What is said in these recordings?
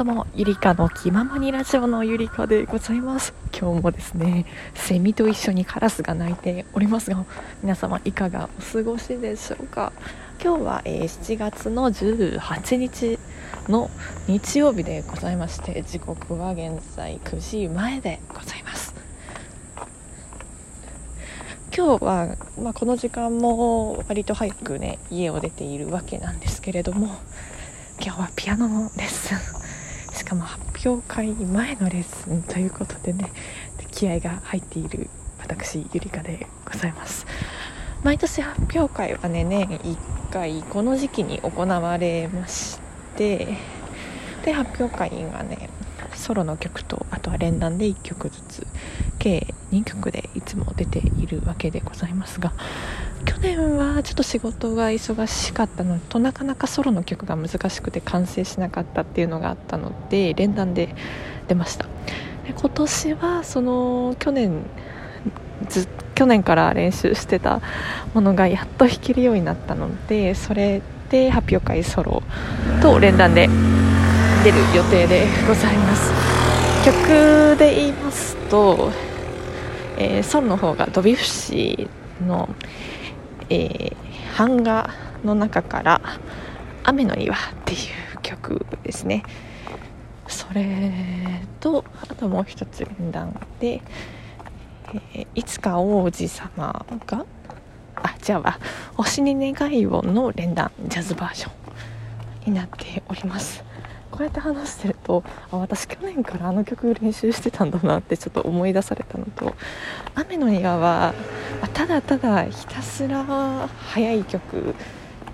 どうもゆりかの気ままにラジオのゆりかでございます。今日もですねセミと一緒にカラスが鳴いておりますが皆様いかがお過ごしでしょうか？今日は、えー、7月の18日の日曜日でございまして時刻は現在9時前でございます。今日は、まあ、この時間も割と早くね家を出ているわけなんですけれども今日はピアノのレッスンかも発表会前のレッスンということでね気合が入っている私ゆりかでございます。毎年発表会はね年1回この時期に行われましてで発表会がねソロの曲とあとは連弾で1曲ずつ計2曲でいつも出ているわけでございますが去年はちょっと仕事が忙しかったのとなかなかソロの曲が難しくて完成しなかったっていうのがあったので連弾で出ました。で今年はその去年ず去年から練習してたものがやっと弾けるようになったのでそれで発表会ソロと連弾で出る予定でございます。曲で言いますと、えー、ソロの方がドビュッシーの、えー、版画の中から「雨の庭」っていう曲ですね。それとあともう一つ連弾で、えー、いつか王子様があ違うわ「星に願いを」の連弾ジャズバージョンになっております。こうやって話してるとあ私去年からあの曲練習してたんだなってちょっと思い出されたのと「雨の庭は」ただただひたすら速い曲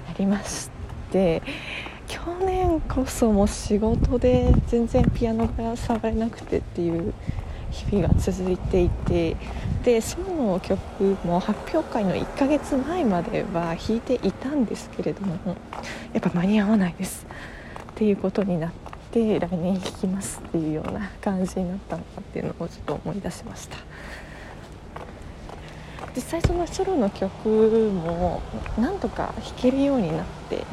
ありまして去年こそも仕事で全然ピアノが触れなくてっていう日々が続いていてでその曲も発表会の1ヶ月前までは弾いていたんですけれどもやっぱ間に合わないです。っていうことになって来年弾きますっていうような感じになったのかっていうのをちょっと思い出しました。実際そのソロの曲もなんとか弾けるようになって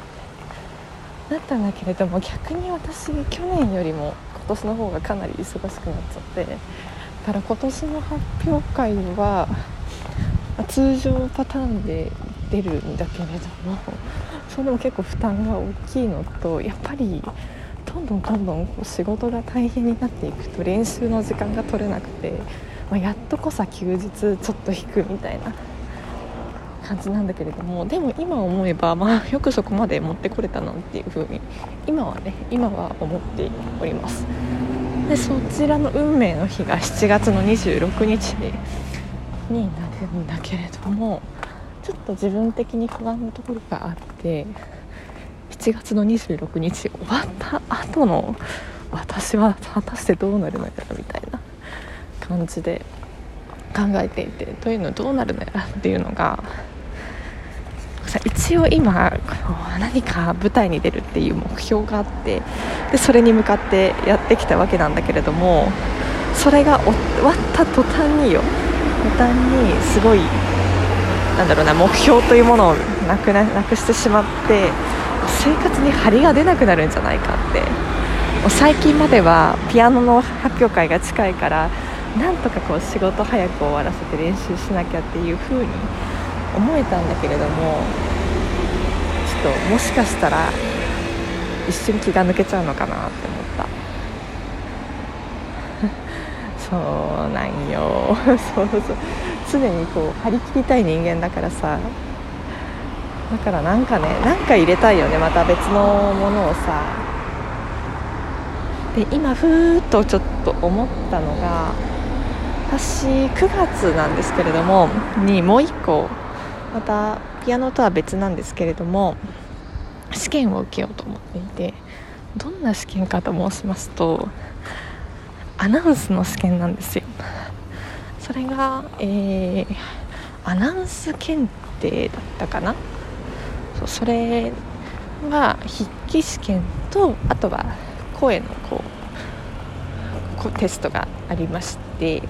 なったんだけれども逆に私去年よりも今年の方がかなり忙しくなっちゃってだから今年の発表会は通常パターンで出るんだけれどもそれでも結構負担が大きいのとやっぱりどんどんどんどん仕事が大変になっていくと練習の時間が取れなくて、まあ、やっとこさ休日ちょっと弾くみたいな感じなんだけれどもでも今思えば、まあ、よくそこまで持ってこれたなっていう風に今はね今は思っております。でそちらの運命の日が7月の26日になるんだけれどもちょっと自分的に不安なところがあって7月の26日終わった後の私は果たしてどうなるのやらみたいな感じで考えていてというのどうなるのやらっていうのが一応今何か舞台に出るっていう目標があってでそれに向かってやってきたわけなんだけれどもそれが終わった途端によ途端にすごいなんだろうな目標というものをなくななくしてしまって生活に張りが出なくなるんじゃないかって。もう最近まではピアノの発表会が近いからなんとかこう仕事早く終わらせて練習しなきゃっていう風に思えたんだけれどもちょっともしかしたら一瞬気が抜けちゃうのかなって思ったそうなんよ。そうそう。常にこう張り切りたい人間だからさ。だからなんかねなんか入れたいよね。また別のものをさ。で今ふーっとちょっと思ったのが私9月なんですけれどもにもう1個またピアノとは別なんですけれども試験を受けようと思っていてどんな試験かと申しますとアナウンスの試験なんですよ。それが、えー、アナウンス検定だったかな？そうそれは筆記試験とあとは声のこうこうテストがありまして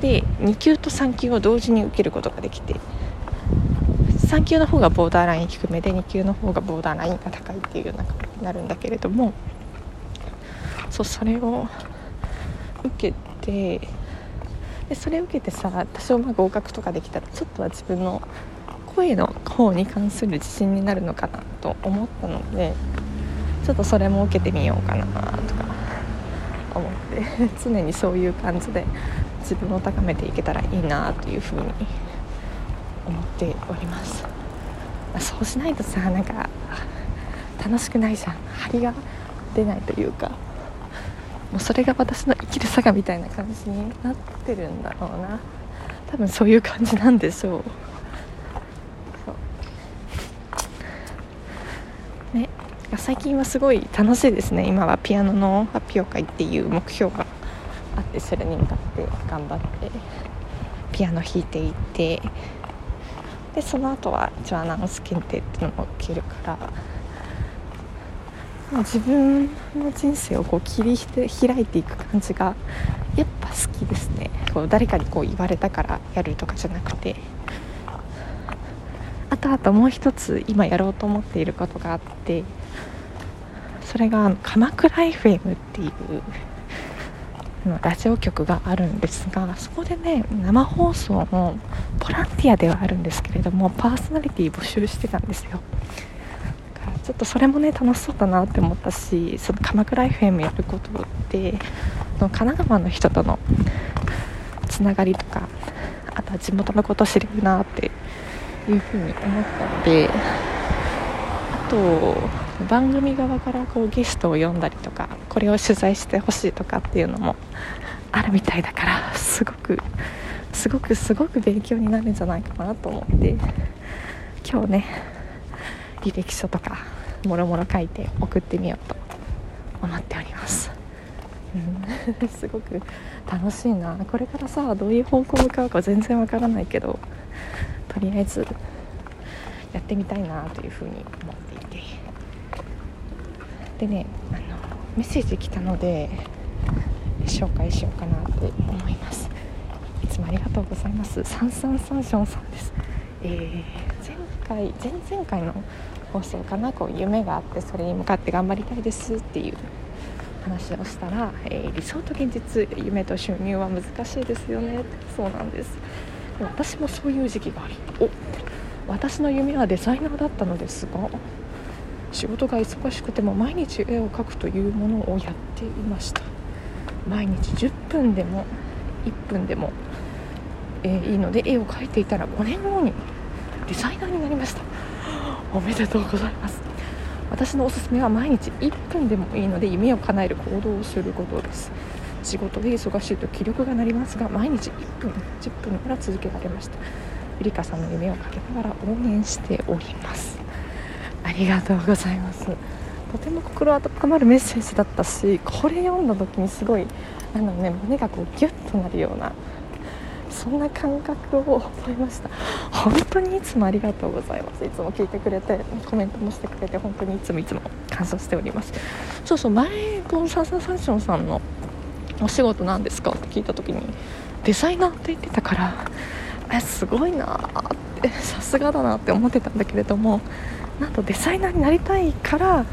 で2級と3級を同時に受けることができて3級の方がボーダーライン低めで2級の方がボーダーラインが高いっていうようなになるんだけれどもそうそれを受けてでそれを受けてさ多少まあ合格とかできたらちょっとは自分の声の方に関する自信になるのかなと思ったのでちょっとそれも受けてみようかなとか思って 常にそういう感じで自分を高めていけたらいいなというふうに思っております。まそうしないとさなんか楽しくないじゃん。張りが出ないというか。もうそれが私の生きる坂みたいな感じになってるんだろうな。多分そういう感じなんでしょう。ね。最近はすごい楽しいですね。今はピアノの発表会っていう目標があってそれに向かって頑張ってピアノ弾いていて。でその後は一応アナウンス検定っていうのも受けるから自分の人生をこう切り開いていく感じがやっぱ好きですね。こう誰かにこう言われたからやるとかじゃなくて。あとあともう一つ今やろうと思っていることがあってそれが鎌倉 FM っていうラジオ局があるんですがそこでね生放送のボランティアではあるんですけれどもパーソナリティ募集してたんですよ。ちょっとそれもね楽しそうだなって思ったしその鎌倉 FM やることって神奈川の人とのつながりとかあとは地元のこと知れるなっていうふうに思ったのであと番組側からこうゲストを呼んだりとかこれを取材してほしいとかっていうのもあるみたいだからすごくすごくすごく勉強になるんじゃないかなと思って今日ね履歴書とかもろもろ書いて送ってみようと思っております、うん、すごく楽しいな。これからさどういう方向向かうか全然わからないけどとりあえずやってみたいなというふうに思っていて。でねあのメッセージ来たので紹介しようかなって思います。いつもありがとうございます。三三三ションさんです、えー、前回前々回の放送かなこう夢があってそれに向かって頑張りたいですっていう話をしたら、えー、理想と現実夢と収入は難しいですよね。そうなんです。私もそういう時期がありお私の夢はデザイナーだったのですが仕事が忙しくても毎日絵を描くというものをやっていました。毎日10分でも1分でも、えー、いいので絵を描いていたら5年後にデザイナーになりました。おめでとうございます。私のおすすめは毎日1分でもいいので夢を叶える行動をすることです。仕事で忙しいと気力がなりますが毎日1分10分から続けられました。ゆりかさんの夢をかけながら応援しております。ありがとうございます。とても心温まるメッセージだったしこれ読んだ時にすごいあの、ね、胸がこうギュッとなるようなそんな感覚を覚えました。本当にいつもありがとうございます。いつも聞いてくれてコメントもしてくれて本当にいつもいつも感謝しております。そうそう前このサンサンサンションさんのお仕事なんですかって聞いた時にデザイナーって言ってたからえすごいなってさすがだなって思ってたんだけれどもなんとデザイナーになりたいから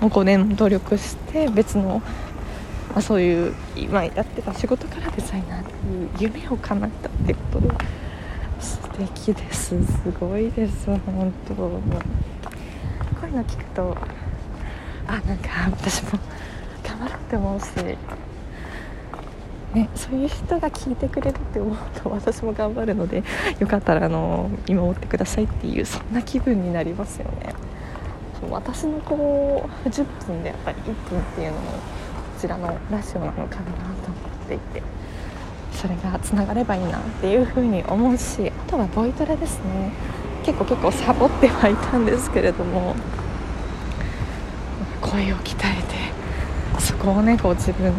もう5年努力して別のあ、そういう今やってた仕事からデザイナーっていう夢を叶えたってことで素敵です。すごいです本当。こういうの聞くとあなんか私も頑張ろうって思うし。ね、そういう人が聞いてくれるって思うと私も頑張るのでよかったらあの見守ってくださいっていうそんな気分になりますよね。私のこう10分でやっぱり1分っていうのもちらのラジオなのかなと思っていてそれがつながればいいなっていうふうに思うしあとはボイトレですね。結構結構サボってはいたんですけれども声を鍛えてそこをねこう自分の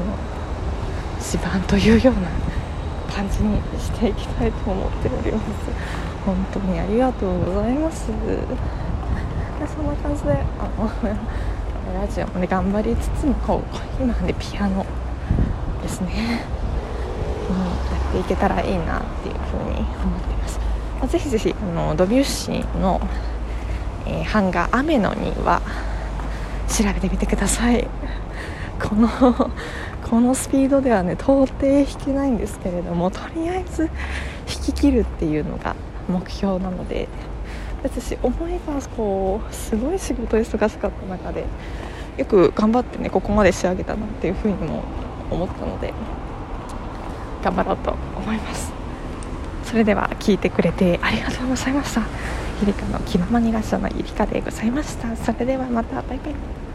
地盤というような感じにしていきたいと思っております。本当にありがとうございます。そんな感じであのラジオ。もね頑張りつつもこう今ねピアノですね、うん、やっていけたらいいなっていうふうに思ってます、ま、ぜひぜひあのドビュッシーの、えー、版画「雨のには調べてみてください。この このスピードではね到底弾けないんですけれどもとりあえず弾き切るっていうのが目標なので私思えばこうすごい仕事忙しかった中でよく頑張ってねここまで仕上げたなっていうふうにも思ったので頑張ろうと思います。それでは聞いてくれてありがとうございました。ゆりかの気ままにラジオのゆりかでございました。それではまた。バイバイ。